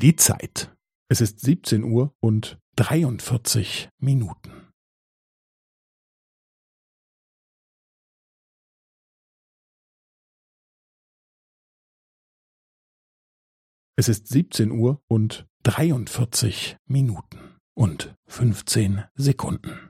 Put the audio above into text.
Die Zeit. Es ist 17 Uhr und 43 Minuten. Es ist 17 Uhr und 43 Minuten und 15 Sekunden.